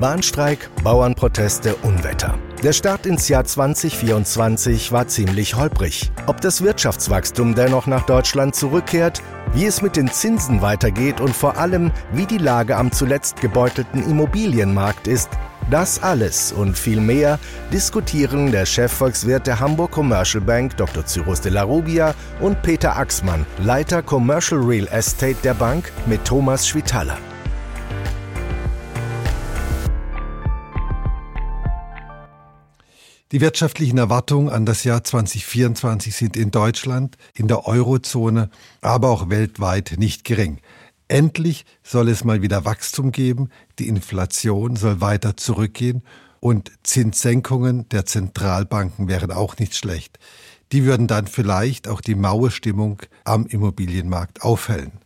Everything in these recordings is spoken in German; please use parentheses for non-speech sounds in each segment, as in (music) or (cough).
Bahnstreik, Bauernproteste, Unwetter. Der Start ins Jahr 2024 war ziemlich holprig. Ob das Wirtschaftswachstum dennoch nach Deutschland zurückkehrt, wie es mit den Zinsen weitergeht und vor allem, wie die Lage am zuletzt gebeutelten Immobilienmarkt ist, das alles und viel mehr diskutieren der Chefvolkswirt der Hamburg Commercial Bank Dr. Cyrus de la Rubia und Peter Axmann, Leiter Commercial Real Estate der Bank mit Thomas Schwitaler. Die wirtschaftlichen Erwartungen an das Jahr 2024 sind in Deutschland, in der Eurozone, aber auch weltweit nicht gering. Endlich soll es mal wieder Wachstum geben, die Inflation soll weiter zurückgehen und Zinssenkungen der Zentralbanken wären auch nicht schlecht. Die würden dann vielleicht auch die maue Stimmung am Immobilienmarkt aufhellen.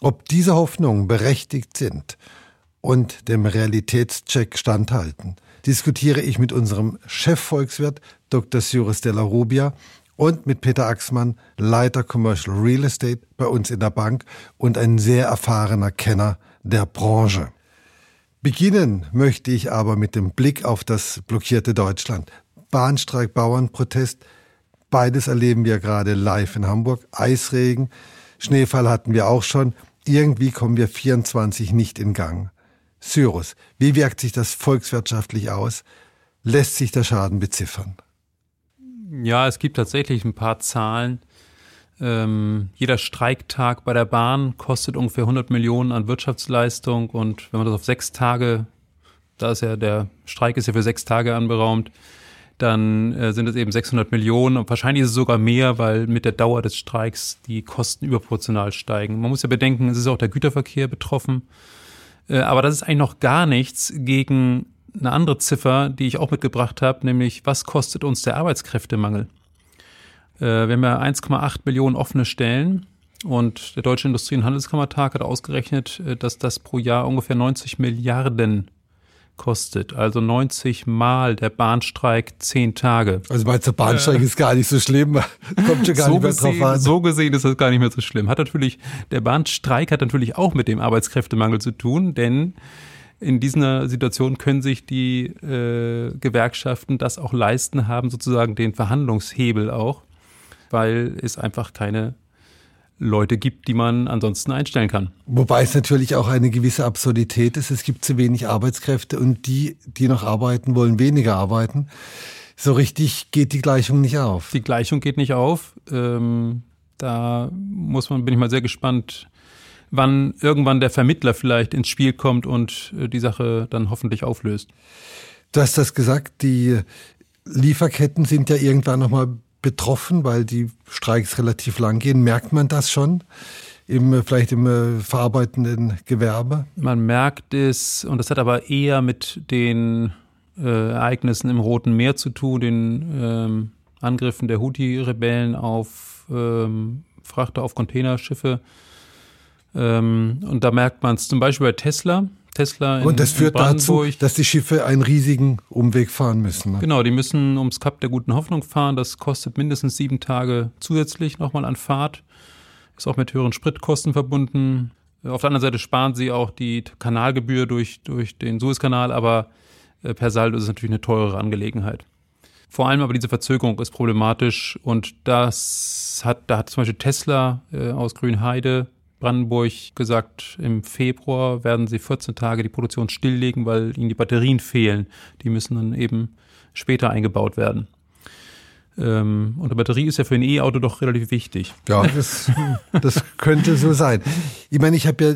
Ob diese Hoffnungen berechtigt sind und dem Realitätscheck standhalten, diskutiere ich mit unserem Chefvolkswirt Dr. Cyrus Della Rubia und mit Peter Axmann, Leiter Commercial Real Estate bei uns in der Bank und ein sehr erfahrener Kenner der Branche. Beginnen möchte ich aber mit dem Blick auf das blockierte Deutschland. Bahnstreik, Bauernprotest, beides erleben wir gerade live in Hamburg. Eisregen, Schneefall hatten wir auch schon. Irgendwie kommen wir 24 nicht in Gang. Cyrus, wie wirkt sich das volkswirtschaftlich aus? Lässt sich der Schaden beziffern? Ja, es gibt tatsächlich ein paar Zahlen. Ähm, jeder Streiktag bei der Bahn kostet ungefähr 100 Millionen an Wirtschaftsleistung und wenn man das auf sechs Tage, da ist ja der Streik ist ja für sechs Tage anberaumt, dann äh, sind es eben 600 Millionen und wahrscheinlich ist es sogar mehr, weil mit der Dauer des Streiks die Kosten überproportional steigen. Man muss ja bedenken, es ist auch der Güterverkehr betroffen. Äh, aber das ist eigentlich noch gar nichts gegen eine andere Ziffer, die ich auch mitgebracht habe, nämlich was kostet uns der Arbeitskräftemangel? Äh, wir haben ja 1,8 Millionen offene Stellen und der Deutsche Industrie- und Handelskammertag hat ausgerechnet, äh, dass das pro Jahr ungefähr 90 Milliarden kostet. Also 90 Mal der Bahnstreik zehn Tage. Also meinst du, der Bahnstreik äh, ist gar nicht so schlimm? (laughs) Kommt schon gar so nicht mehr gesehen, drauf an. So gesehen ist das gar nicht mehr so schlimm. Hat natürlich, der Bahnstreik hat natürlich auch mit dem Arbeitskräftemangel zu tun, denn in dieser Situation können sich die äh, Gewerkschaften das auch leisten, haben sozusagen den Verhandlungshebel auch, weil es einfach keine Leute gibt, die man ansonsten einstellen kann. Wobei es natürlich auch eine gewisse Absurdität ist. Es gibt zu wenig Arbeitskräfte und die, die noch arbeiten wollen, weniger arbeiten. So richtig geht die Gleichung nicht auf. Die Gleichung geht nicht auf. Ähm, da muss man, bin ich mal sehr gespannt, wann irgendwann der Vermittler vielleicht ins Spiel kommt und äh, die Sache dann hoffentlich auflöst. Du hast das gesagt, die Lieferketten sind ja irgendwann nochmal betroffen, weil die Streiks relativ lang gehen. Merkt man das schon? Im, vielleicht im äh, verarbeitenden Gewerbe? Man merkt es, und das hat aber eher mit den äh, Ereignissen im Roten Meer zu tun, den ähm, Angriffen der Houthi-Rebellen auf ähm, Frachter, auf Containerschiffe. Ähm, und da merkt man es zum Beispiel bei Tesla. Tesla in, und das führt dazu, dass die Schiffe einen riesigen Umweg fahren müssen. Ne? Genau, die müssen ums Kap der guten Hoffnung fahren. Das kostet mindestens sieben Tage zusätzlich nochmal an Fahrt. Ist auch mit höheren Spritkosten verbunden. Auf der anderen Seite sparen sie auch die Kanalgebühr durch, durch den Suezkanal, aber äh, per Saldo ist es natürlich eine teurere Angelegenheit. Vor allem aber diese Verzögerung ist problematisch und das hat, da hat zum Beispiel Tesla äh, aus Grünheide Brandenburg gesagt, im Februar werden sie 14 Tage die Produktion stilllegen, weil ihnen die Batterien fehlen. Die müssen dann eben später eingebaut werden. Ähm, und eine Batterie ist ja für ein E-Auto doch relativ wichtig. Ja, das, das könnte so sein. Ich meine, ich habe ja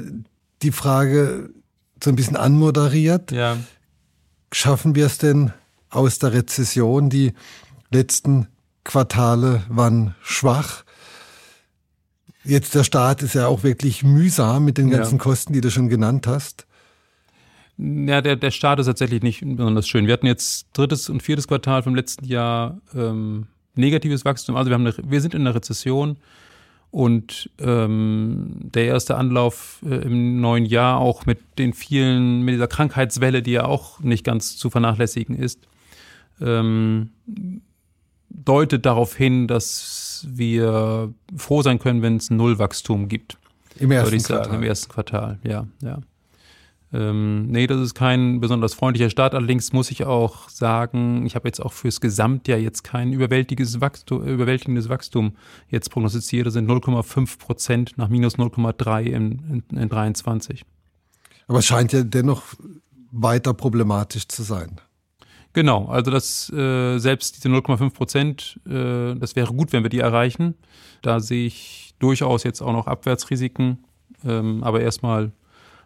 die Frage so ein bisschen anmoderiert. Ja. Schaffen wir es denn aus der Rezession? Die letzten Quartale waren schwach. Jetzt der Start ist ja auch wirklich mühsam mit den ganzen ja. Kosten, die du schon genannt hast. Ja, der, der Start ist tatsächlich nicht besonders schön. Wir hatten jetzt drittes und viertes Quartal vom letzten Jahr ähm, negatives Wachstum. Also wir, haben eine, wir sind in einer Rezession und ähm, der erste Anlauf äh, im neuen Jahr auch mit den vielen, mit dieser Krankheitswelle, die ja auch nicht ganz zu vernachlässigen ist, ähm, deutet darauf hin, dass wir froh sein können, wenn es Nullwachstum gibt. Im ersten würde ich sagen, Quartal. Im ersten Quartal, ja, ja. Ähm, nee, das ist kein besonders freundlicher Start. Allerdings muss ich auch sagen, ich habe jetzt auch fürs Gesamtjahr jetzt kein überwältigendes Wachstum, überwältigendes Wachstum jetzt prognostiziert. Das sind 0,5 Prozent nach minus 0,3 in, in, in 23. Aber es scheint ja dennoch weiter problematisch zu sein. Genau, also das äh, selbst diese 0,5 Prozent, äh, das wäre gut, wenn wir die erreichen. Da sehe ich durchaus jetzt auch noch Abwärtsrisiken, ähm, aber erstmal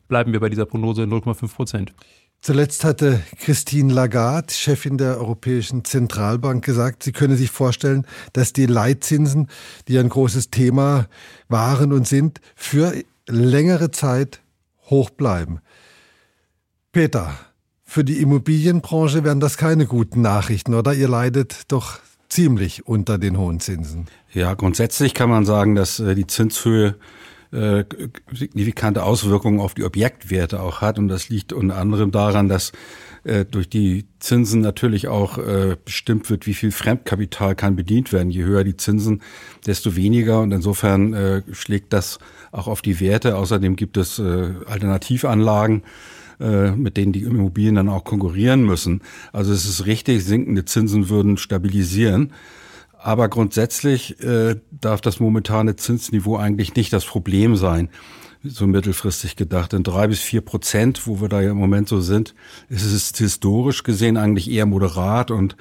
bleiben wir bei dieser Prognose 0,5 Prozent. Zuletzt hatte Christine Lagarde, Chefin der Europäischen Zentralbank, gesagt, sie könne sich vorstellen, dass die Leitzinsen, die ein großes Thema waren und sind, für längere Zeit hoch bleiben. Peter, für die Immobilienbranche wären das keine guten Nachrichten, oder? Ihr leidet doch ziemlich unter den hohen Zinsen. Ja, grundsätzlich kann man sagen, dass äh, die Zinshöhe äh, signifikante Auswirkungen auf die Objektwerte auch hat. Und das liegt unter anderem daran, dass äh, durch die Zinsen natürlich auch bestimmt wird, wie viel Fremdkapital kann bedient werden. Je höher die Zinsen, desto weniger. Und insofern schlägt das auch auf die Werte. Außerdem gibt es Alternativanlagen äh, mit denen die Immobilien dann auch konkurrieren müssen. Also es ist richtig, sinkende Zinsen würden stabilisieren. Aber grundsätzlich äh, darf das momentane Zinsniveau eigentlich nicht das Problem sein, so mittelfristig gedacht. In drei bis vier Prozent, wo wir da ja im Moment so sind, ist es historisch gesehen eigentlich eher moderat und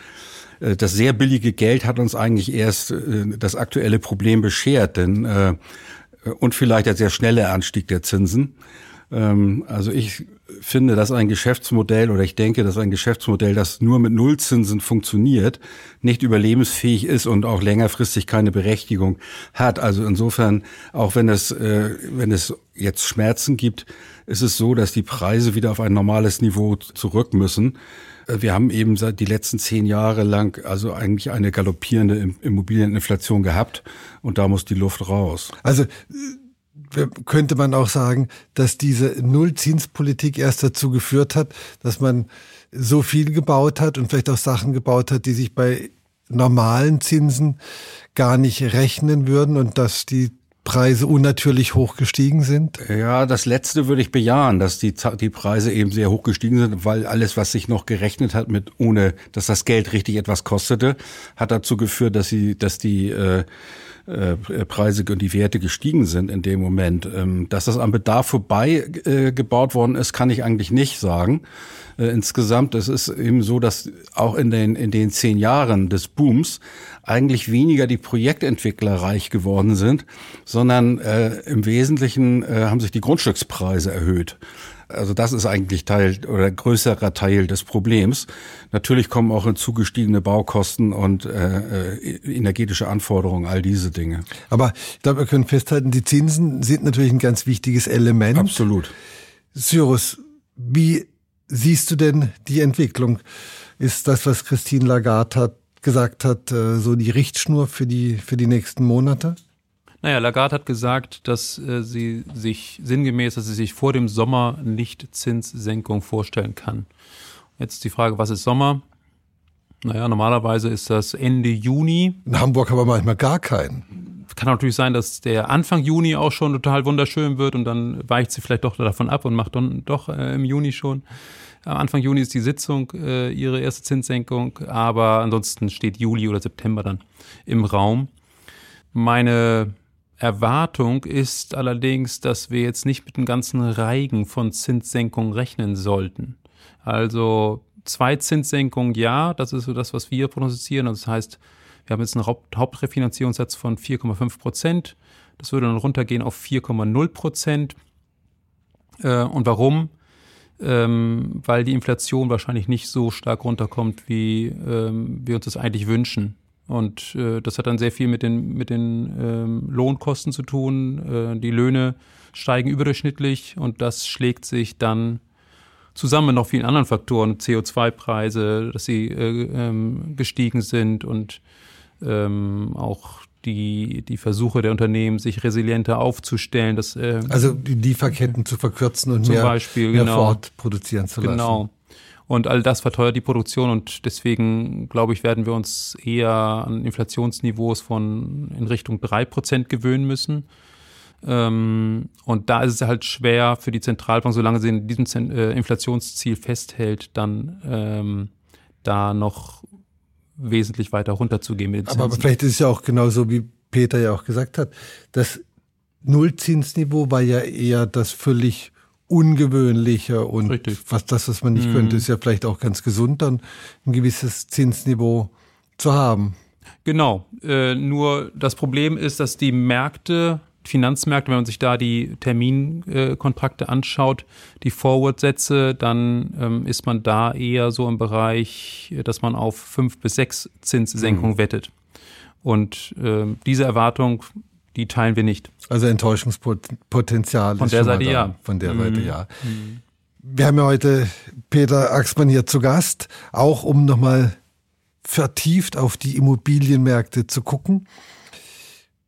äh, das sehr billige Geld hat uns eigentlich erst äh, das aktuelle Problem beschert, denn und vielleicht der sehr schnelle Anstieg der Zinsen. Ähm, also ich finde, dass ein Geschäftsmodell oder ich denke, dass ein Geschäftsmodell, das nur mit Nullzinsen funktioniert, nicht überlebensfähig ist und auch längerfristig keine Berechtigung hat. Also insofern, auch wenn es, äh, wenn es jetzt Schmerzen gibt, ist es so, dass die Preise wieder auf ein normales Niveau zurück müssen. Äh, wir haben eben seit die letzten zehn Jahre lang also eigentlich eine galoppierende Immobilieninflation gehabt und da muss die Luft raus. Also könnte man auch sagen, dass diese Nullzinspolitik erst dazu geführt hat, dass man so viel gebaut hat und vielleicht auch Sachen gebaut hat, die sich bei normalen Zinsen gar nicht rechnen würden und dass die Preise unnatürlich hoch gestiegen sind? Ja, das letzte würde ich bejahen, dass die, die Preise eben sehr hoch gestiegen sind, weil alles, was sich noch gerechnet hat mit, ohne dass das Geld richtig etwas kostete, hat dazu geführt, dass sie, dass die äh, äh, Preise und die Werte gestiegen sind in dem Moment. Ähm, dass das am Bedarf vorbei äh, gebaut worden ist, kann ich eigentlich nicht sagen. Äh, insgesamt, es ist eben so, dass auch in den, in den zehn Jahren des Booms eigentlich weniger die Projektentwickler reich geworden sind, sondern äh, im Wesentlichen äh, haben sich die Grundstückspreise erhöht. Also das ist eigentlich Teil oder größerer Teil des Problems. Natürlich kommen auch hinzugestiegene Baukosten und äh, äh, energetische Anforderungen, all diese Dinge. Aber ich glaube, wir können festhalten, die Zinsen sind natürlich ein ganz wichtiges Element. Absolut. Cyrus, wie siehst du denn die Entwicklung? Ist das, was Christine Lagarde hat, gesagt hat, äh, so die Richtschnur für die, für die nächsten Monate? Naja, Lagarde hat gesagt, dass äh, sie sich sinngemäß, dass sie sich vor dem Sommer nicht Zinssenkung vorstellen kann. Jetzt die Frage, was ist Sommer? Naja, normalerweise ist das Ende Juni. In Hamburg haben wir manchmal gar keinen. Kann natürlich sein, dass der Anfang Juni auch schon total wunderschön wird und dann weicht sie vielleicht doch davon ab und macht dann doch äh, im Juni schon. Am Anfang Juni ist die Sitzung, äh, ihre erste Zinssenkung, aber ansonsten steht Juli oder September dann im Raum. Meine Erwartung ist allerdings, dass wir jetzt nicht mit einem ganzen Reigen von Zinssenkungen rechnen sollten. Also zwei Zinssenkungen, ja, das ist so das, was wir prognostizieren. Das heißt, wir haben jetzt einen Haupt Hauptrefinanzierungssatz von 4,5 Prozent. Das würde dann runtergehen auf 4,0 Prozent. Äh, und warum? Ähm, weil die Inflation wahrscheinlich nicht so stark runterkommt, wie ähm, wir uns das eigentlich wünschen. Und äh, das hat dann sehr viel mit den, mit den ähm, Lohnkosten zu tun. Äh, die Löhne steigen überdurchschnittlich und das schlägt sich dann zusammen mit noch vielen anderen Faktoren, CO2-Preise, dass sie äh, ähm, gestiegen sind und ähm, auch die, die Versuche der Unternehmen, sich resilienter aufzustellen. Dass, äh, also die Lieferketten zu verkürzen und mehr, Beispiel, mehr genau, Ford produzieren zu lassen. Genau. Und all das verteuert die Produktion und deswegen, glaube ich, werden wir uns eher an Inflationsniveaus von in Richtung drei Prozent gewöhnen müssen. Ähm, und da ist es halt schwer für die Zentralbank, solange sie in diesem äh, Inflationsziel festhält, dann ähm, da noch wesentlich weiter runterzugehen. Aber, aber vielleicht ist es ja auch genauso, wie Peter ja auch gesagt hat, das Nullzinsniveau war ja eher das völlig ungewöhnliche und Richtig. was das, was man nicht mhm. könnte, ist ja vielleicht auch ganz gesund, dann ein gewisses Zinsniveau zu haben. Genau. Äh, nur das Problem ist, dass die Märkte, Finanzmärkte, wenn man sich da die Terminkontrakte äh, anschaut, die Forward-Sätze, dann ähm, ist man da eher so im Bereich, dass man auf fünf bis sechs Zinssenkungen mhm. wettet. Und äh, diese Erwartung, die teilen wir nicht. Also Enttäuschungspotenzial. Von der Seite ja. Von der mhm. Seite ja. Mhm. Wir haben ja heute Peter Axmann hier zu Gast, auch um nochmal vertieft auf die Immobilienmärkte zu gucken.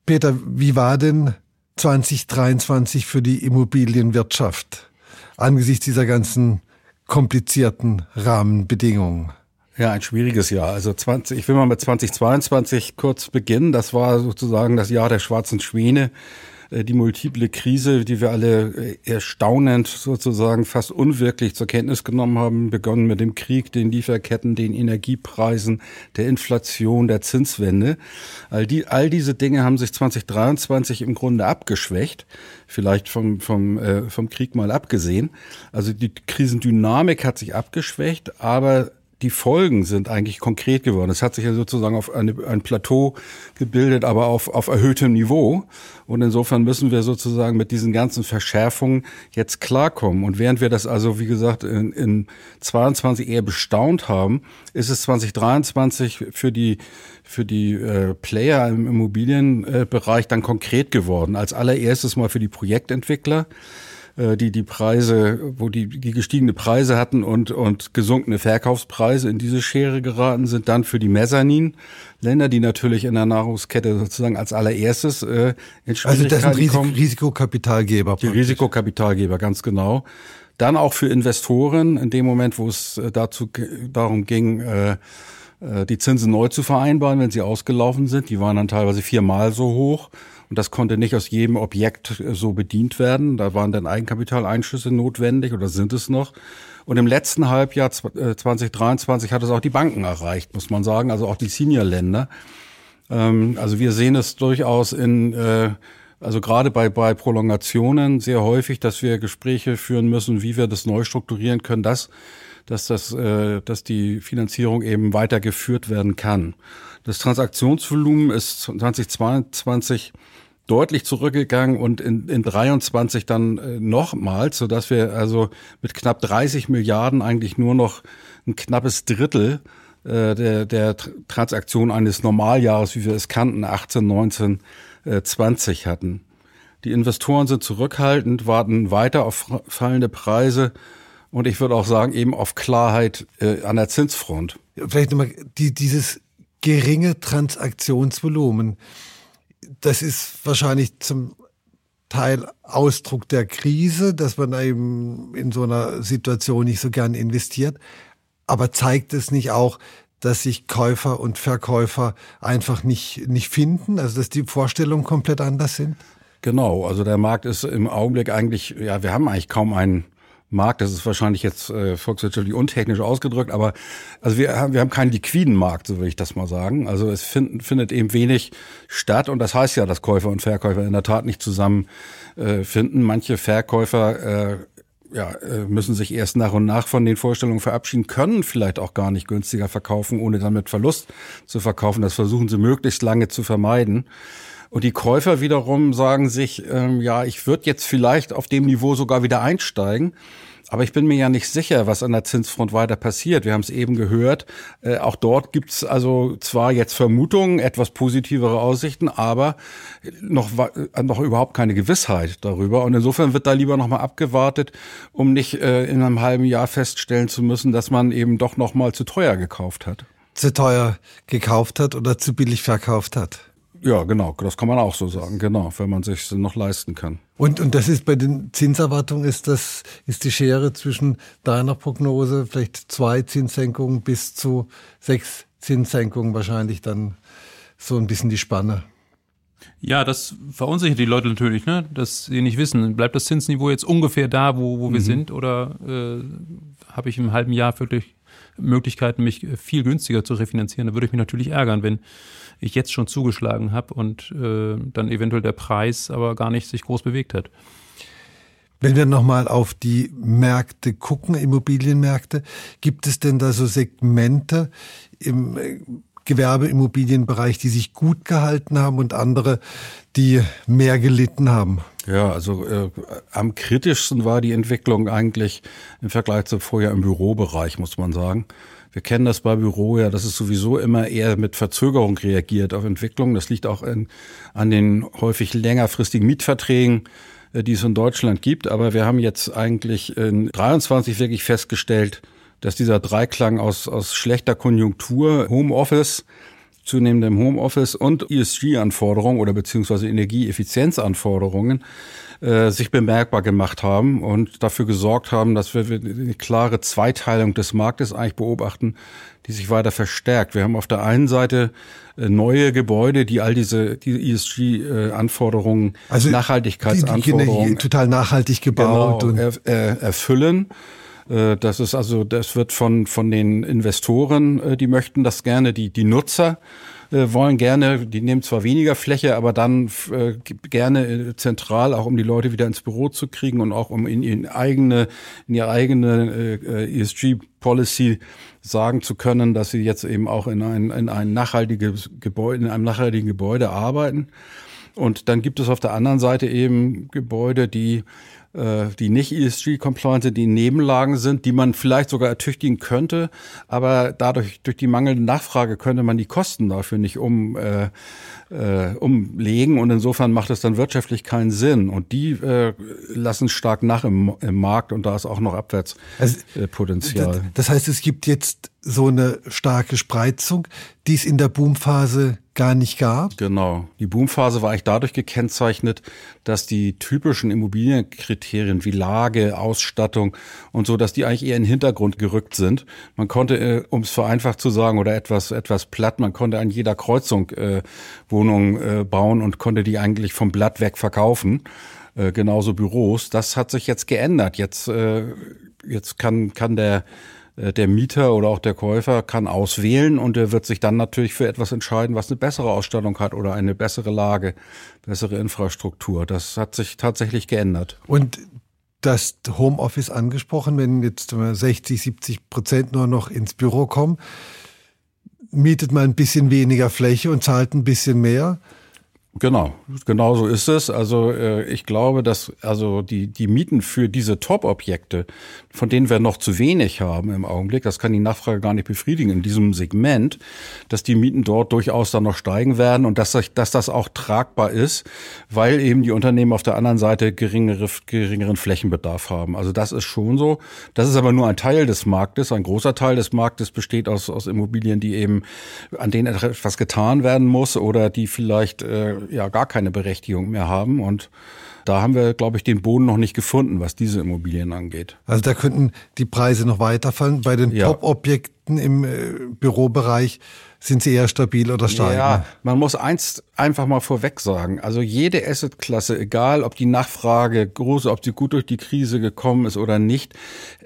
Peter, wie war denn 2023 für die Immobilienwirtschaft angesichts dieser ganzen komplizierten Rahmenbedingungen? Ja, ein schwieriges Jahr. Also 20, ich will mal mit 2022 kurz beginnen. Das war sozusagen das Jahr der schwarzen Schwäne. Äh, die multiple Krise, die wir alle äh, erstaunend sozusagen fast unwirklich zur Kenntnis genommen haben, begonnen mit dem Krieg, den Lieferketten, den Energiepreisen, der Inflation, der Zinswende. All, die, all diese Dinge haben sich 2023 im Grunde abgeschwächt, vielleicht vom, vom, äh, vom Krieg mal abgesehen. Also die Krisendynamik hat sich abgeschwächt, aber die Folgen sind eigentlich konkret geworden. Es hat sich ja sozusagen auf eine, ein Plateau gebildet, aber auf, auf erhöhtem Niveau. Und insofern müssen wir sozusagen mit diesen ganzen Verschärfungen jetzt klarkommen. Und während wir das also, wie gesagt, in, in 22 eher bestaunt haben, ist es 2023 für die, für die äh, Player im Immobilienbereich dann konkret geworden. Als allererstes mal für die Projektentwickler äh, die die Preise, wo die, die gestiegene Preise hatten und, und gesunkene Verkaufspreise in diese Schere geraten sind, dann für die Mezzanin-Länder, die natürlich in der Nahrungskette sozusagen als allererstes äh, in Schwierigkeiten Also das sind Risik kommen. Risikokapitalgeber. Die Risikokapitalgeber, ganz genau. Dann auch für Investoren, in dem Moment, wo es äh, dazu darum ging, äh, äh, die Zinsen neu zu vereinbaren, wenn sie ausgelaufen sind. Die waren dann teilweise viermal so hoch. Und das konnte nicht aus jedem Objekt äh, so bedient werden. Da waren dann Eigenkapitaleinschüsse notwendig oder sind es noch. Und im letzten Halbjahr 2023 äh, hat es auch die Banken erreicht, muss man sagen, also auch die Senior-Länder. Ähm, also wir sehen es durchaus in, äh, also gerade bei, bei Prolongationen sehr häufig, dass wir Gespräche führen müssen, wie wir das neu strukturieren können, dass, dass, das, dass die Finanzierung eben weitergeführt werden kann. Das Transaktionsvolumen ist 2022 deutlich zurückgegangen und in, in 23 dann äh, nochmals, so dass wir also mit knapp 30 Milliarden eigentlich nur noch ein knappes Drittel äh, der, der Transaktion eines Normaljahres, wie wir es kannten, 18, 19, äh, 20 hatten. Die Investoren sind zurückhaltend, warten weiter auf fallende Preise und ich würde auch sagen, eben auf Klarheit äh, an der Zinsfront. Vielleicht nochmal die, dieses geringe Transaktionsvolumen das ist wahrscheinlich zum Teil Ausdruck der Krise, dass man eben in so einer Situation nicht so gern investiert. Aber zeigt es nicht auch, dass sich Käufer und Verkäufer einfach nicht, nicht finden, also dass die Vorstellungen komplett anders sind? Genau, also der Markt ist im Augenblick eigentlich, ja, wir haben eigentlich kaum einen Markt, das ist wahrscheinlich jetzt äh, volkswirtschaftlich untechnisch ausgedrückt, aber also wir haben, wir haben keinen liquiden Markt, so will ich das mal sagen. Also es find, findet eben wenig statt und das heißt ja, dass Käufer und Verkäufer in der Tat nicht zusammen äh, finden. Manche Verkäufer äh, ja, äh, müssen sich erst nach und nach von den Vorstellungen verabschieden, können vielleicht auch gar nicht günstiger verkaufen, ohne damit Verlust zu verkaufen. Das versuchen sie möglichst lange zu vermeiden. Und die Käufer wiederum sagen sich, ähm, ja, ich würde jetzt vielleicht auf dem Niveau sogar wieder einsteigen. Aber ich bin mir ja nicht sicher, was an der Zinsfront weiter passiert. Wir haben es eben gehört. Äh, auch dort gibt es also zwar jetzt Vermutungen, etwas positivere Aussichten, aber noch, äh, noch überhaupt keine Gewissheit darüber. Und insofern wird da lieber nochmal abgewartet, um nicht äh, in einem halben Jahr feststellen zu müssen, dass man eben doch nochmal zu teuer gekauft hat. Zu teuer gekauft hat oder zu billig verkauft hat. Ja, genau, das kann man auch so sagen, genau, wenn man sich noch leisten kann. Und, und das ist bei den Zinserwartungen, ist das, ist die Schere zwischen deiner Prognose, vielleicht zwei Zinssenkungen bis zu sechs Zinssenkungen wahrscheinlich dann so ein bisschen die Spanne. Ja, das verunsichert die Leute natürlich, ne? dass sie nicht wissen, bleibt das Zinsniveau jetzt ungefähr da, wo, wo wir mhm. sind, oder äh, habe ich im halben Jahr wirklich Möglichkeiten, mich viel günstiger zu refinanzieren? Da würde ich mich natürlich ärgern, wenn ich jetzt schon zugeschlagen habe und äh, dann eventuell der Preis aber gar nicht sich groß bewegt hat. Wenn wir nochmal auf die Märkte gucken, Immobilienmärkte, gibt es denn da so Segmente im äh, Gewerbeimmobilienbereich, die sich gut gehalten haben und andere, die mehr gelitten haben? Ja, also äh, am kritischsten war die Entwicklung eigentlich im Vergleich zum Vorjahr im Bürobereich, muss man sagen. Wir kennen das bei Büro ja, dass es sowieso immer eher mit Verzögerung reagiert auf Entwicklungen. Das liegt auch in, an den häufig längerfristigen Mietverträgen, äh, die es in Deutschland gibt. Aber wir haben jetzt eigentlich in 23 wirklich festgestellt, dass dieser Dreiklang aus, aus schlechter Konjunktur, Homeoffice, zunehmendem Homeoffice und ESG-Anforderungen oder beziehungsweise Energieeffizienzanforderungen äh, sich bemerkbar gemacht haben und dafür gesorgt haben, dass wir eine klare Zweiteilung des Marktes eigentlich beobachten, die sich weiter verstärkt. Wir haben auf der einen Seite äh, neue Gebäude, die all diese die ESG-Anforderungen, also Nachhaltigkeitsanforderungen, die, die total nachhaltig gebaut genau, und er, erfüllen. Äh, das ist also, das wird von, von den Investoren, äh, die möchten das gerne, die, die Nutzer äh, wollen gerne, die nehmen zwar weniger Fläche, aber dann gerne zentral, auch um die Leute wieder ins Büro zu kriegen und auch um in, in eigene, in ihre eigene ESG-Policy sagen zu können, dass sie jetzt eben auch in ein, in ein nachhaltiges Gebäude, in einem nachhaltigen Gebäude arbeiten. Und dann gibt es auf der anderen Seite eben Gebäude, die die nicht ESG-compliant sind, die Nebenlagen sind, die man vielleicht sogar ertüchtigen könnte, aber dadurch durch die mangelnde Nachfrage könnte man die Kosten dafür nicht um äh, äh, umlegen. Und insofern macht es dann wirtschaftlich keinen Sinn. Und die äh, lassen stark nach im, im Markt. Und da ist auch noch Abwärtspotenzial. Also, das heißt, es gibt jetzt so eine starke Spreizung, die es in der Boomphase gar nicht gab? Genau. Die Boomphase war eigentlich dadurch gekennzeichnet, dass die typischen Immobilienkriterien wie Lage, Ausstattung und so, dass die eigentlich eher in den Hintergrund gerückt sind. Man konnte, äh, um es vereinfacht zu sagen oder etwas, etwas platt, man konnte an jeder Kreuzung äh, Wohnungen äh, bauen und konnte die eigentlich vom Blatt weg verkaufen. Äh, genauso Büros. Das hat sich jetzt geändert. Jetzt, äh, jetzt kann, kann der der Mieter oder auch der Käufer kann auswählen und er wird sich dann natürlich für etwas entscheiden, was eine bessere Ausstattung hat oder eine bessere Lage, bessere Infrastruktur. Das hat sich tatsächlich geändert. Und das Homeoffice angesprochen, wenn jetzt 60, 70 Prozent nur noch ins Büro kommen, mietet man ein bisschen weniger Fläche und zahlt ein bisschen mehr. Genau, genau so ist es. Also äh, ich glaube, dass also die die Mieten für diese Top-Objekte, von denen wir noch zu wenig haben im Augenblick, das kann die Nachfrage gar nicht befriedigen in diesem Segment, dass die Mieten dort durchaus dann noch steigen werden und dass, dass das auch tragbar ist, weil eben die Unternehmen auf der anderen Seite geringere, geringeren Flächenbedarf haben. Also das ist schon so. Das ist aber nur ein Teil des Marktes. Ein großer Teil des Marktes besteht aus, aus Immobilien, die eben an denen etwas getan werden muss oder die vielleicht äh, ja gar keine Berechtigung mehr haben und da haben wir, glaube ich, den Boden noch nicht gefunden, was diese Immobilien angeht. Also da könnten die Preise noch weiterfallen. Bei den ja. Top-Objekten im äh, Bürobereich sind sie eher stabil oder steigen? Ja, man muss eins einfach mal vorweg sagen. Also jede Assetklasse, egal ob die Nachfrage groß, ob sie gut durch die Krise gekommen ist oder nicht,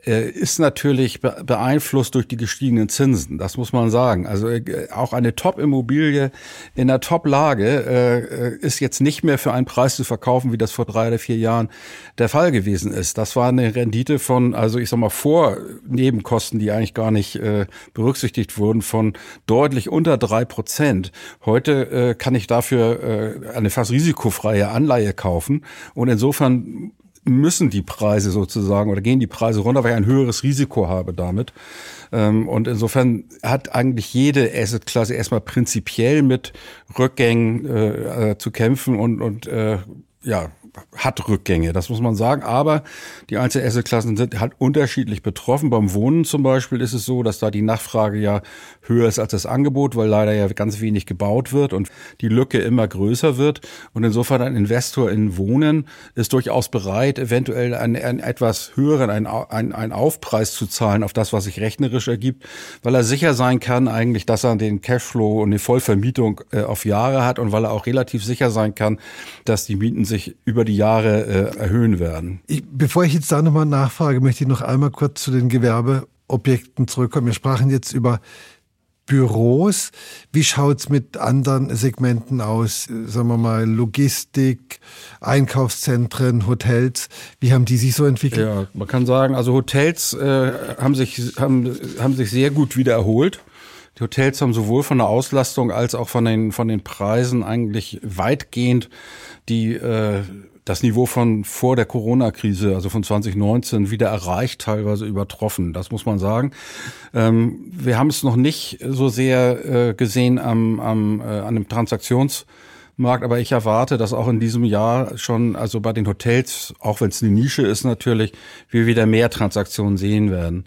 ist natürlich beeinflusst durch die gestiegenen Zinsen. Das muss man sagen. Also äh, auch eine Top-Immobilie in der Top-Lage äh, ist jetzt nicht mehr für einen Preis zu verkaufen, wie das vor drei oder vier Jahren der Fall gewesen ist. Das war eine Rendite von, also ich sag mal, vor Nebenkosten, die eigentlich gar nicht berücksichtigt wurden, von deutlich unter drei Prozent. Heute kann ich dafür eine fast risikofreie Anleihe kaufen und insofern müssen die Preise sozusagen oder gehen die Preise runter, weil ich ein höheres Risiko habe damit. Ähm, und insofern hat eigentlich jede Assetklasse erstmal prinzipiell mit Rückgängen äh, äh, zu kämpfen und, und äh, ja, hat Rückgänge, das muss man sagen. Aber die einzelnen Assetklassen sind halt unterschiedlich betroffen. Beim Wohnen zum Beispiel ist es so, dass da die Nachfrage ja höher ist als das Angebot, weil leider ja ganz wenig gebaut wird und die Lücke immer größer wird. Und insofern ein Investor in Wohnen ist durchaus bereit, eventuell einen, einen etwas höheren, einen, einen, einen Aufpreis zu zahlen auf das, was sich rechnerisch ergibt, weil er sicher sein kann eigentlich, dass er den Cashflow und die Vollvermietung äh, auf Jahre hat und weil er auch relativ sicher sein kann, dass die Mieten sich über die Jahre äh, erhöhen werden. Ich, bevor ich jetzt da nochmal nachfrage, möchte ich noch einmal kurz zu den Gewerbeobjekten zurückkommen. Wir sprachen jetzt über Büros. Wie schaut's mit anderen Segmenten aus? Sagen wir mal Logistik, Einkaufszentren, Hotels. Wie haben die sich so entwickelt? Ja, man kann sagen, also Hotels äh, haben, sich, haben, haben sich sehr gut wieder erholt. Die Hotels haben sowohl von der Auslastung als auch von den, von den Preisen eigentlich weitgehend die äh, das Niveau von vor der Corona-Krise, also von 2019, wieder erreicht, teilweise übertroffen. Das muss man sagen. Ähm, wir haben es noch nicht so sehr äh, gesehen am, am, äh, an dem Transaktionsmarkt, aber ich erwarte, dass auch in diesem Jahr schon, also bei den Hotels, auch wenn es eine Nische ist natürlich, wir wieder mehr Transaktionen sehen werden.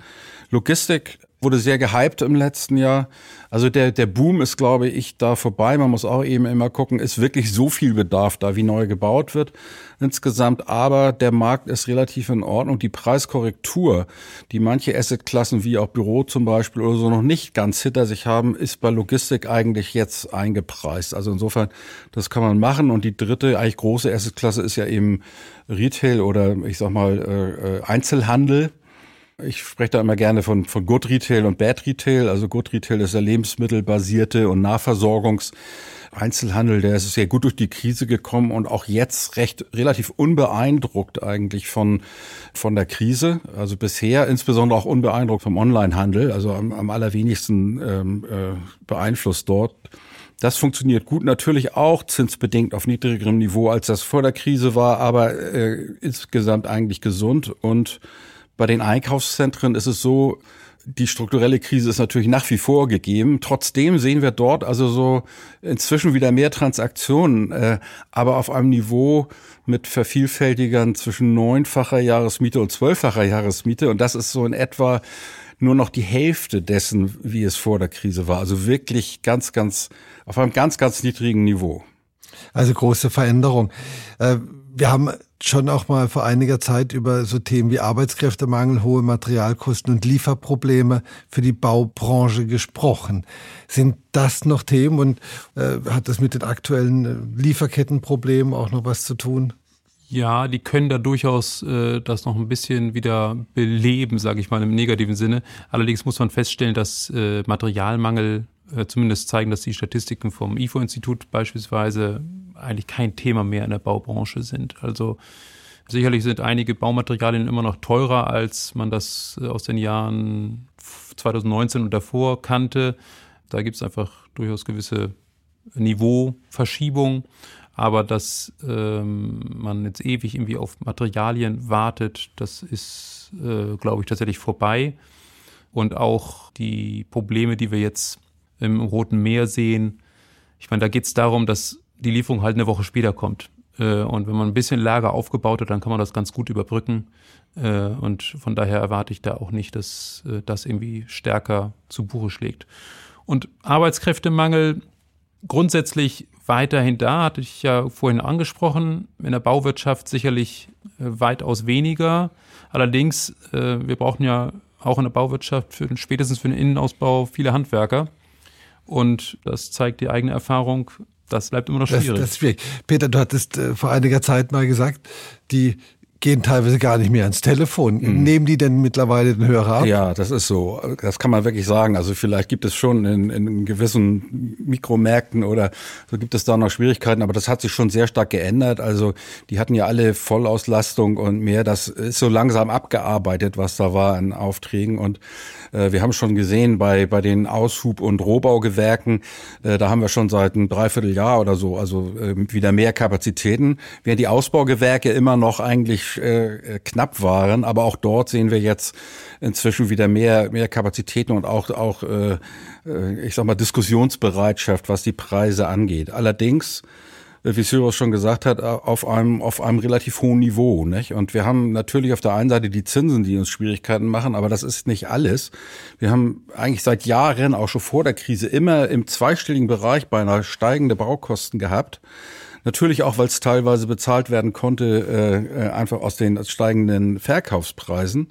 Logistik wurde sehr gehypt im letzten Jahr. Also der, der Boom ist, glaube ich, da vorbei. Man muss auch eben immer gucken, ist wirklich so viel Bedarf da, wie neu gebaut wird insgesamt. Aber der Markt ist relativ in Ordnung. Die Preiskorrektur, die manche Assetklassen wie auch Büro zum Beispiel oder so noch nicht ganz hinter sich haben, ist bei Logistik eigentlich jetzt eingepreist. Also insofern, das kann man machen. Und die dritte, eigentlich große Assetklasse ist ja eben Retail oder ich sag mal äh, äh Einzelhandel. Ich spreche da immer gerne von, von Good Retail und Bad Retail. Also Good Retail ist der lebensmittelbasierte und Nahversorgungs Einzelhandel, der ist sehr gut durch die Krise gekommen und auch jetzt recht relativ unbeeindruckt eigentlich von von der Krise. Also bisher insbesondere auch unbeeindruckt vom Onlinehandel, also am, am allerwenigsten ähm, äh, beeinflusst dort. Das funktioniert gut, natürlich auch zinsbedingt auf niedrigerem Niveau, als das vor der Krise war, aber äh, insgesamt eigentlich gesund und bei den Einkaufszentren ist es so, die strukturelle Krise ist natürlich nach wie vor gegeben. Trotzdem sehen wir dort also so inzwischen wieder mehr Transaktionen, äh, aber auf einem Niveau mit Vervielfältigern zwischen neunfacher Jahresmiete und zwölffacher Jahresmiete. Und das ist so in etwa nur noch die Hälfte dessen, wie es vor der Krise war. Also wirklich ganz, ganz, auf einem ganz, ganz niedrigen Niveau. Also große Veränderung. Äh, wir haben schon auch mal vor einiger Zeit über so Themen wie Arbeitskräftemangel, hohe Materialkosten und Lieferprobleme für die Baubranche gesprochen. Sind das noch Themen und äh, hat das mit den aktuellen äh, Lieferkettenproblemen auch noch was zu tun? Ja, die können da durchaus äh, das noch ein bisschen wieder beleben, sage ich mal im negativen Sinne. Allerdings muss man feststellen, dass äh, Materialmangel äh, zumindest zeigen, dass die Statistiken vom IFO-Institut beispielsweise eigentlich kein Thema mehr in der Baubranche sind. Also sicherlich sind einige Baumaterialien immer noch teurer, als man das äh, aus den Jahren 2019 und davor kannte. Da gibt es einfach durchaus gewisse Niveauverschiebungen. Aber dass ähm, man jetzt ewig irgendwie auf Materialien wartet, das ist, äh, glaube ich, tatsächlich vorbei. Und auch die Probleme, die wir jetzt im Roten Meer sehen, ich meine, da geht es darum, dass die Lieferung halt eine Woche später kommt. Äh, und wenn man ein bisschen Lager aufgebaut hat, dann kann man das ganz gut überbrücken. Äh, und von daher erwarte ich da auch nicht, dass äh, das irgendwie stärker zu Buche schlägt. Und Arbeitskräftemangel grundsätzlich weiterhin da, hatte ich ja vorhin angesprochen. In der Bauwirtschaft sicherlich weitaus weniger. Allerdings, wir brauchen ja auch in der Bauwirtschaft für, spätestens für den Innenausbau viele Handwerker. Und das zeigt die eigene Erfahrung das bleibt immer noch schwierig. Das, das ist schwierig. Peter, du hattest äh, vor einiger Zeit mal gesagt, die gehen teilweise gar nicht mehr ans Telefon. Mhm. Nehmen die denn mittlerweile den Hörer ab? Ja, das ist so. Das kann man wirklich sagen. Also vielleicht gibt es schon in, in gewissen Mikromärkten oder so gibt es da noch Schwierigkeiten, aber das hat sich schon sehr stark geändert. Also die hatten ja alle Vollauslastung und mehr. Das ist so langsam abgearbeitet, was da war an Aufträgen. Und äh, wir haben schon gesehen bei, bei den Aushub- und Rohbaugewerken, äh, da haben wir schon seit einem Dreivierteljahr oder so, also äh, wieder mehr Kapazitäten. Während die Ausbaugewerke immer noch eigentlich äh, knapp waren. Aber auch dort sehen wir jetzt inzwischen wieder mehr, mehr Kapazitäten und auch, auch äh, äh, ich sag mal, Diskussionsbereitschaft, was die Preise angeht. Allerdings äh, wie Cyrus schon gesagt hat, auf einem, auf einem relativ hohen Niveau. Nicht? Und wir haben natürlich auf der einen Seite die Zinsen, die uns Schwierigkeiten machen, aber das ist nicht alles. Wir haben eigentlich seit Jahren, auch schon vor der Krise, immer im zweistelligen Bereich beinahe steigende Baukosten gehabt. Natürlich auch, weil es teilweise bezahlt werden konnte, äh, äh einfach aus den steigenden Verkaufspreisen.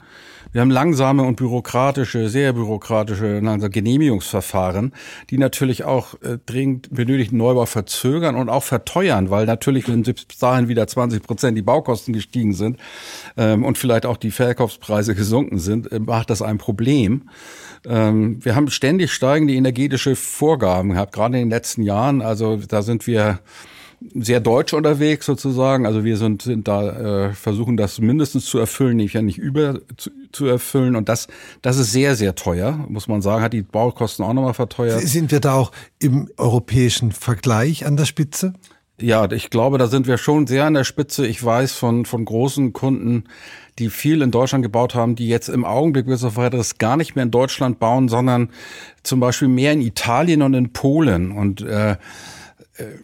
Wir haben langsame und bürokratische, sehr bürokratische Genehmigungsverfahren, die natürlich auch äh, dringend benötigten Neubau verzögern und auch verteuern, weil natürlich, wenn bis dahin wieder 20 Prozent die Baukosten gestiegen sind ähm, und vielleicht auch die Verkaufspreise gesunken sind, äh, macht das ein Problem. Ähm, wir haben ständig steigende energetische Vorgaben gehabt, gerade in den letzten Jahren. Also da sind wir sehr deutsch unterwegs sozusagen. Also wir sind, sind da, äh, versuchen das mindestens zu erfüllen, nämlich ja nicht über zu, zu erfüllen. Und das, das ist sehr, sehr teuer, muss man sagen, hat die Baukosten auch nochmal verteuert. Sind wir da auch im europäischen Vergleich an der Spitze? Ja, ich glaube, da sind wir schon sehr an der Spitze. Ich weiß von, von großen Kunden, die viel in Deutschland gebaut haben, die jetzt im Augenblick bis auf weiteres gar nicht mehr in Deutschland bauen, sondern zum Beispiel mehr in Italien und in Polen. Und äh,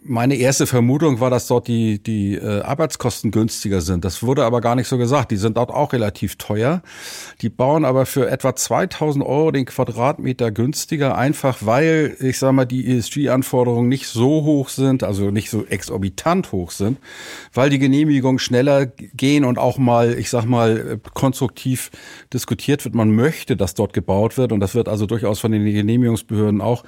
meine erste Vermutung war, dass dort die, die äh, Arbeitskosten günstiger sind. Das wurde aber gar nicht so gesagt. Die sind dort auch relativ teuer. Die bauen aber für etwa 2000 Euro den Quadratmeter günstiger, einfach weil, ich sage mal, die ESG-Anforderungen nicht so hoch sind, also nicht so exorbitant hoch sind, weil die Genehmigungen schneller gehen und auch mal, ich sag mal, konstruktiv diskutiert wird. Man möchte, dass dort gebaut wird und das wird also durchaus von den Genehmigungsbehörden auch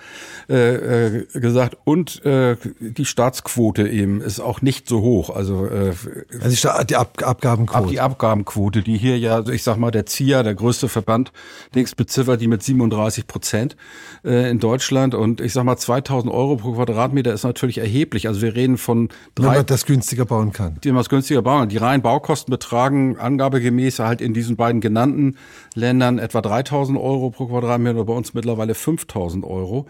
äh, äh, gesagt. Und äh, die Staatsquote eben ist auch nicht so hoch. Also, äh, also die Ab Abgabenquote. Die Abgabenquote, die hier ja, ich sag mal, der ZIA, der größte Verband, links beziffert die mit 37 Prozent äh, in Deutschland. Und ich sag mal, 2000 Euro pro Quadratmeter ist natürlich erheblich. Also wir reden von drei, Wenn man das günstiger bauen kann. Die man das günstiger bauen kann. Die reinen Baukosten betragen angabegemäß halt in diesen beiden genannten Ländern etwa 3000 Euro pro Quadratmeter, bei uns mittlerweile 5000 Euro.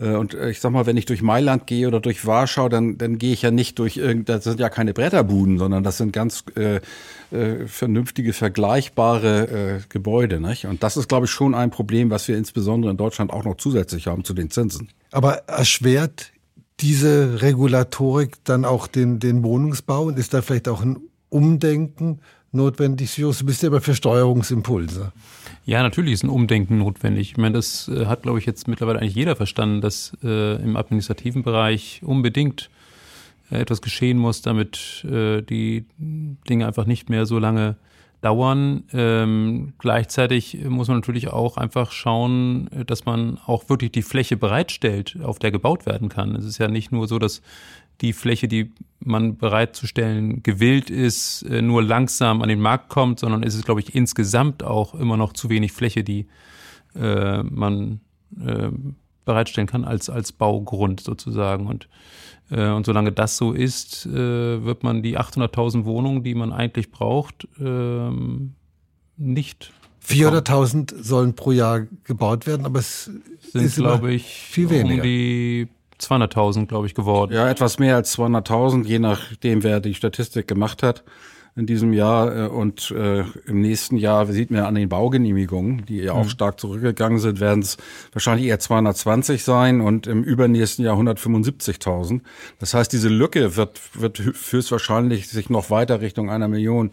Äh, und ich sag mal, wenn ich durch Mailand gehe oder durch Warschau, dann, dann gehe ich ja nicht durch irgend, das sind ja keine Bretterbuden, sondern das sind ganz äh, äh, vernünftige, vergleichbare äh, Gebäude. Nicht? Und das ist, glaube ich, schon ein Problem, was wir insbesondere in Deutschland auch noch zusätzlich haben zu den Zinsen. Aber erschwert diese Regulatorik dann auch den, den Wohnungsbau und ist da vielleicht auch ein Umdenken notwendig? Du bist ja immer für Steuerungsimpulse. Ja, natürlich ist ein Umdenken notwendig. Ich meine, das äh, hat, glaube ich, jetzt mittlerweile eigentlich jeder verstanden, dass äh, im administrativen Bereich unbedingt äh, etwas geschehen muss, damit äh, die Dinge einfach nicht mehr so lange dauern. Ähm, gleichzeitig muss man natürlich auch einfach schauen, dass man auch wirklich die Fläche bereitstellt, auf der gebaut werden kann. Es ist ja nicht nur so, dass die Fläche, die man bereitzustellen gewillt ist, äh, nur langsam an den Markt kommt, sondern ist es, glaube ich, insgesamt auch immer noch zu wenig Fläche, die äh, man äh, bereitstellen kann als, als Baugrund sozusagen. Und, äh, und solange das so ist, äh, wird man die 800.000 Wohnungen, die man eigentlich braucht, äh, nicht 400.000 sollen pro Jahr gebaut werden, aber es sind, ist glaube ich, viel weniger. Um 200.000, glaube ich, geworden. Ja, etwas mehr als 200.000, je nachdem, wer die Statistik gemacht hat in diesem Jahr. Äh, und äh, im nächsten Jahr sieht man an den Baugenehmigungen, die ja auch mhm. stark zurückgegangen sind, werden es wahrscheinlich eher 220 sein und im übernächsten Jahr 175.000. Das heißt, diese Lücke wird, wird höchstwahrscheinlich sich noch weiter Richtung einer Million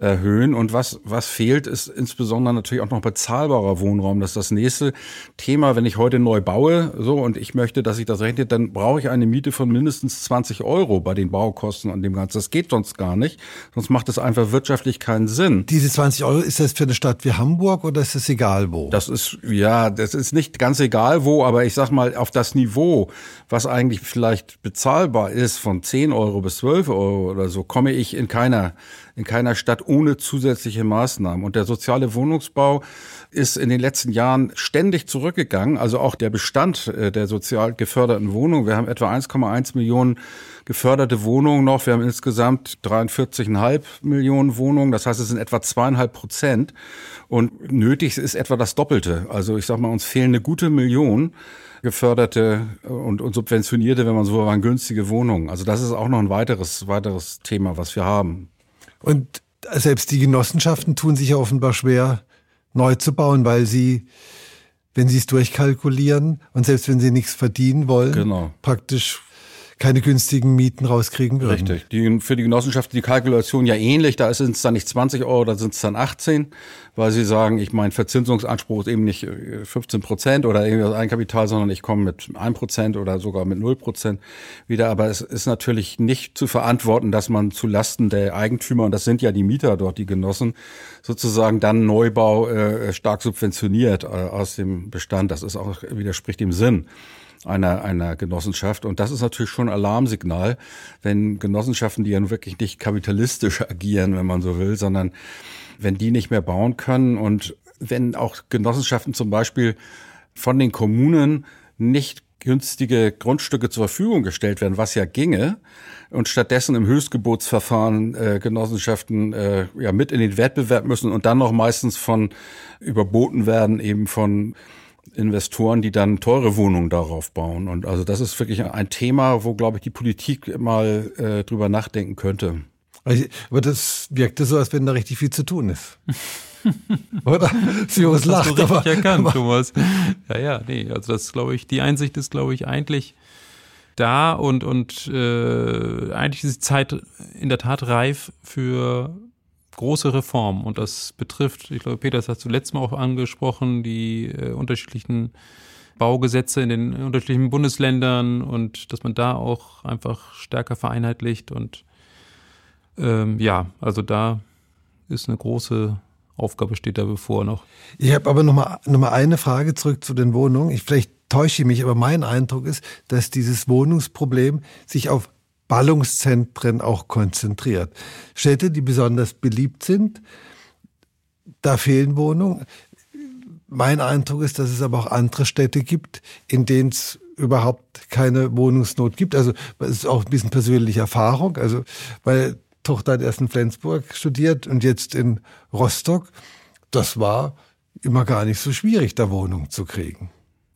erhöhen. Und was, was fehlt, ist insbesondere natürlich auch noch bezahlbarer Wohnraum. Das ist das nächste Thema. Wenn ich heute neu baue, so, und ich möchte, dass sich das rechnet, dann brauche ich eine Miete von mindestens 20 Euro bei den Baukosten und dem Ganzen. Das geht sonst gar nicht. Sonst macht es einfach wirtschaftlich keinen Sinn. Diese 20 Euro, ist das für eine Stadt wie Hamburg oder ist das egal wo? Das ist, ja, das ist nicht ganz egal wo, aber ich sag mal, auf das Niveau, was eigentlich vielleicht bezahlbar ist, von 10 Euro bis 12 Euro oder so, komme ich in keiner in keiner Stadt ohne zusätzliche Maßnahmen. Und der soziale Wohnungsbau ist in den letzten Jahren ständig zurückgegangen. Also auch der Bestand äh, der sozial geförderten Wohnungen. Wir haben etwa 1,1 Millionen geförderte Wohnungen noch. Wir haben insgesamt 43,5 Millionen Wohnungen. Das heißt, es sind etwa zweieinhalb Prozent. Und nötig ist etwa das Doppelte. Also ich sage mal, uns fehlen eine gute Million geförderte und, und subventionierte, wenn man so will, günstige Wohnungen. Also das ist auch noch ein weiteres, weiteres Thema, was wir haben. Und selbst die Genossenschaften tun sich ja offenbar schwer, neu zu bauen, weil sie, wenn sie es durchkalkulieren und selbst wenn sie nichts verdienen wollen, genau. praktisch keine günstigen Mieten rauskriegen würden. Richtig. Die, für die Genossenschaft die Kalkulation ja ähnlich. Da sind es dann nicht 20 Euro, da sind es dann 18, weil sie sagen, ich mein Verzinsungsanspruch ist eben nicht 15 äh, Prozent oder irgendwas Eigenkapital, sondern ich komme mit 1 Prozent oder sogar mit 0 Prozent wieder. Aber es ist natürlich nicht zu verantworten, dass man zu Lasten der Eigentümer, und das sind ja die Mieter dort, die Genossen, sozusagen dann Neubau äh, stark subventioniert äh, aus dem Bestand. Das ist auch, widerspricht dem Sinn einer, einer Genossenschaft. Und das ist natürlich schon ein Alarmsignal, wenn Genossenschaften, die ja wirklich nicht kapitalistisch (laughs) agieren, wenn man so will, sondern wenn die nicht mehr bauen können und wenn auch Genossenschaften zum Beispiel von den Kommunen nicht günstige Grundstücke zur Verfügung gestellt werden, was ja ginge, und stattdessen im Höchstgebotsverfahren äh, Genossenschaften äh, ja mit in den Wettbewerb müssen und dann noch meistens von überboten werden, eben von Investoren, die dann teure Wohnungen darauf bauen. Und also das ist wirklich ein Thema, wo, glaube ich, die Politik mal äh, drüber nachdenken könnte. Aber das wirkte so, als wenn da richtig viel zu tun ist. (laughs) Oder? Sirius lacht. Hast du richtig aber, erkannt, aber, Thomas. Ja, ja, nee, also das glaube ich, die Einsicht ist, glaube ich, eigentlich da und, und äh, eigentlich ist die Zeit in der Tat reif für große Reform und das betrifft, ich glaube, Peter, das hast du letztes Mal auch angesprochen, die äh, unterschiedlichen Baugesetze in den unterschiedlichen Bundesländern und dass man da auch einfach stärker vereinheitlicht und ähm, ja, also da ist eine große Aufgabe steht da bevor noch. Ich habe aber nochmal noch mal eine Frage zurück zu den Wohnungen. Ich, vielleicht täusche ich mich, aber mein Eindruck ist, dass dieses Wohnungsproblem sich auf Ballungszentren auch konzentriert. Städte, die besonders beliebt sind, da fehlen Wohnungen. Mein Eindruck ist, dass es aber auch andere Städte gibt, in denen es überhaupt keine Wohnungsnot gibt. Also es ist auch ein bisschen persönliche Erfahrung. Also meine Tochter hat erst in Flensburg studiert und jetzt in Rostock. Das war immer gar nicht so schwierig, da Wohnungen zu kriegen.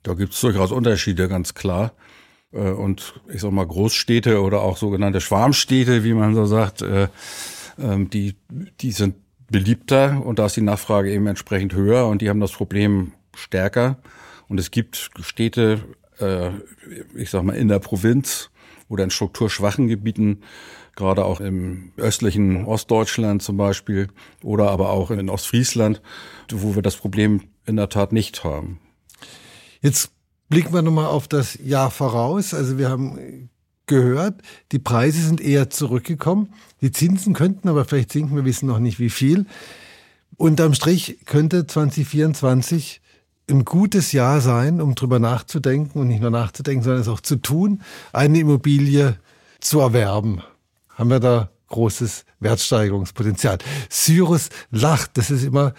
Da gibt es durchaus Unterschiede, ganz klar. Äh, und ich sag mal Großstädte oder auch sogenannte Schwarmstädte, wie man so sagt, äh, ähm, die, die sind beliebter und da ist die Nachfrage eben entsprechend höher und die haben das Problem stärker. Und es gibt Städte, äh, ich sag mal, in der Provinz oder in strukturschwachen Gebieten, gerade auch im östlichen Ostdeutschland zum Beispiel oder aber auch in Ostfriesland, wo wir das Problem in der Tat nicht haben. Jetzt Blicken wir nochmal auf das Jahr voraus. Also wir haben gehört, die Preise sind eher zurückgekommen. Die Zinsen könnten aber vielleicht sinken, wir wissen noch nicht wie viel. Unterm Strich könnte 2024 ein gutes Jahr sein, um drüber nachzudenken und nicht nur nachzudenken, sondern es auch zu tun, eine Immobilie zu erwerben. Haben wir da großes Wertsteigerungspotenzial. Cyrus lacht, das ist immer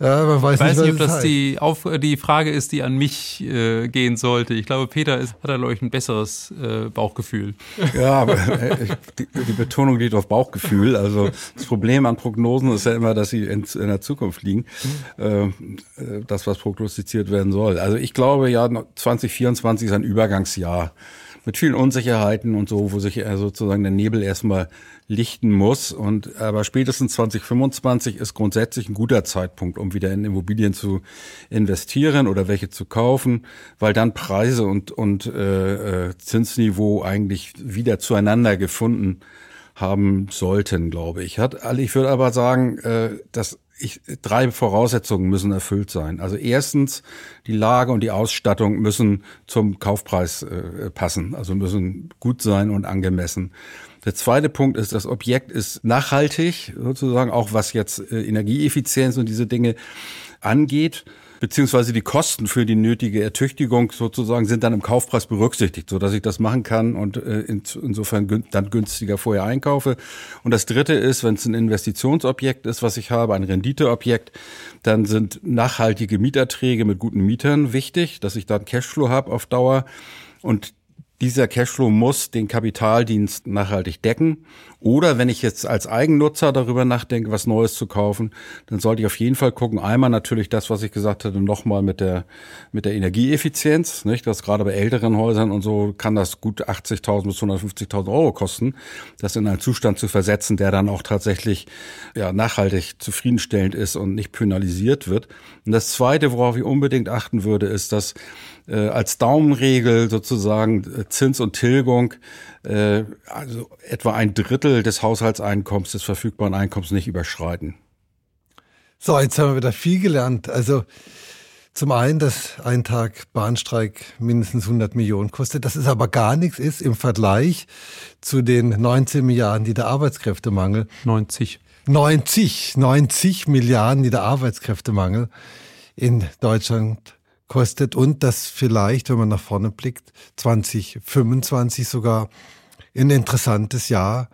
ja, man weiß ich weiß nicht, nicht ob das die, Auf die Frage ist, die an mich äh, gehen sollte. Ich glaube, Peter ist, hat da, glaube ich, ein besseres äh, Bauchgefühl. Ja, aber äh, die, die, Betonung liegt auf Bauchgefühl. Also das Problem an Prognosen ist ja immer, dass sie in, in der Zukunft liegen. Äh, das, was prognostiziert werden soll. Also ich glaube, ja, 2024 ist ein Übergangsjahr mit vielen Unsicherheiten und so, wo sich sozusagen der Nebel erstmal lichten muss. Und aber spätestens 2025 ist grundsätzlich ein guter Zeitpunkt, um wieder in Immobilien zu investieren oder welche zu kaufen, weil dann Preise und und äh, äh Zinsniveau eigentlich wieder zueinander gefunden haben sollten, glaube ich. Hat, ich würde aber sagen, äh, dass ich, drei Voraussetzungen müssen erfüllt sein. Also erstens, die Lage und die Ausstattung müssen zum Kaufpreis äh, passen, also müssen gut sein und angemessen. Der zweite Punkt ist, das Objekt ist nachhaltig, sozusagen auch was jetzt äh, Energieeffizienz und diese Dinge angeht beziehungsweise die Kosten für die nötige Ertüchtigung sozusagen sind dann im Kaufpreis berücksichtigt, so dass ich das machen kann und äh, insofern dann günstiger vorher einkaufe. Und das dritte ist, wenn es ein Investitionsobjekt ist, was ich habe, ein Renditeobjekt, dann sind nachhaltige Mieterträge mit guten Mietern wichtig, dass ich dann Cashflow habe auf Dauer. Und dieser Cashflow muss den Kapitaldienst nachhaltig decken. Oder wenn ich jetzt als Eigennutzer darüber nachdenke, was Neues zu kaufen, dann sollte ich auf jeden Fall gucken. Einmal natürlich das, was ich gesagt hatte, nochmal mit der, mit der Energieeffizienz. Nicht? Das gerade bei älteren Häusern und so kann das gut 80.000 bis 150.000 Euro kosten, das in einen Zustand zu versetzen, der dann auch tatsächlich ja, nachhaltig zufriedenstellend ist und nicht penalisiert wird. Und das Zweite, worauf ich unbedingt achten würde, ist, dass äh, als Daumenregel sozusagen äh, Zins und Tilgung, äh, also etwa ein Drittel des Haushaltseinkommens, des verfügbaren Einkommens nicht überschreiten. So, jetzt haben wir wieder viel gelernt. Also zum einen, dass ein Tag Bahnstreik mindestens 100 Millionen kostet, dass es aber gar nichts ist im Vergleich zu den 19 Milliarden, die der Arbeitskräftemangel 90 90 90 Milliarden, die der Arbeitskräftemangel in Deutschland kostet und dass vielleicht, wenn man nach vorne blickt, 2025 sogar ein interessantes Jahr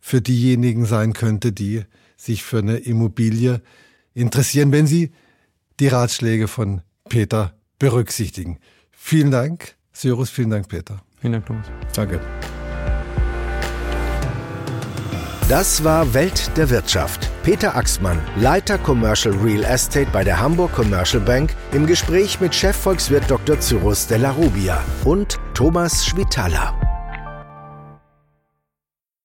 für diejenigen sein könnte, die sich für eine Immobilie interessieren, wenn sie die Ratschläge von Peter berücksichtigen. Vielen Dank, Cyrus, vielen Dank, Peter. Vielen Dank, Thomas. Danke. Das war Welt der Wirtschaft. Peter Axmann, Leiter Commercial Real Estate bei der Hamburg Commercial Bank, im Gespräch mit Chefvolkswirt Dr. Cyrus Della Rubia und Thomas Schwitala.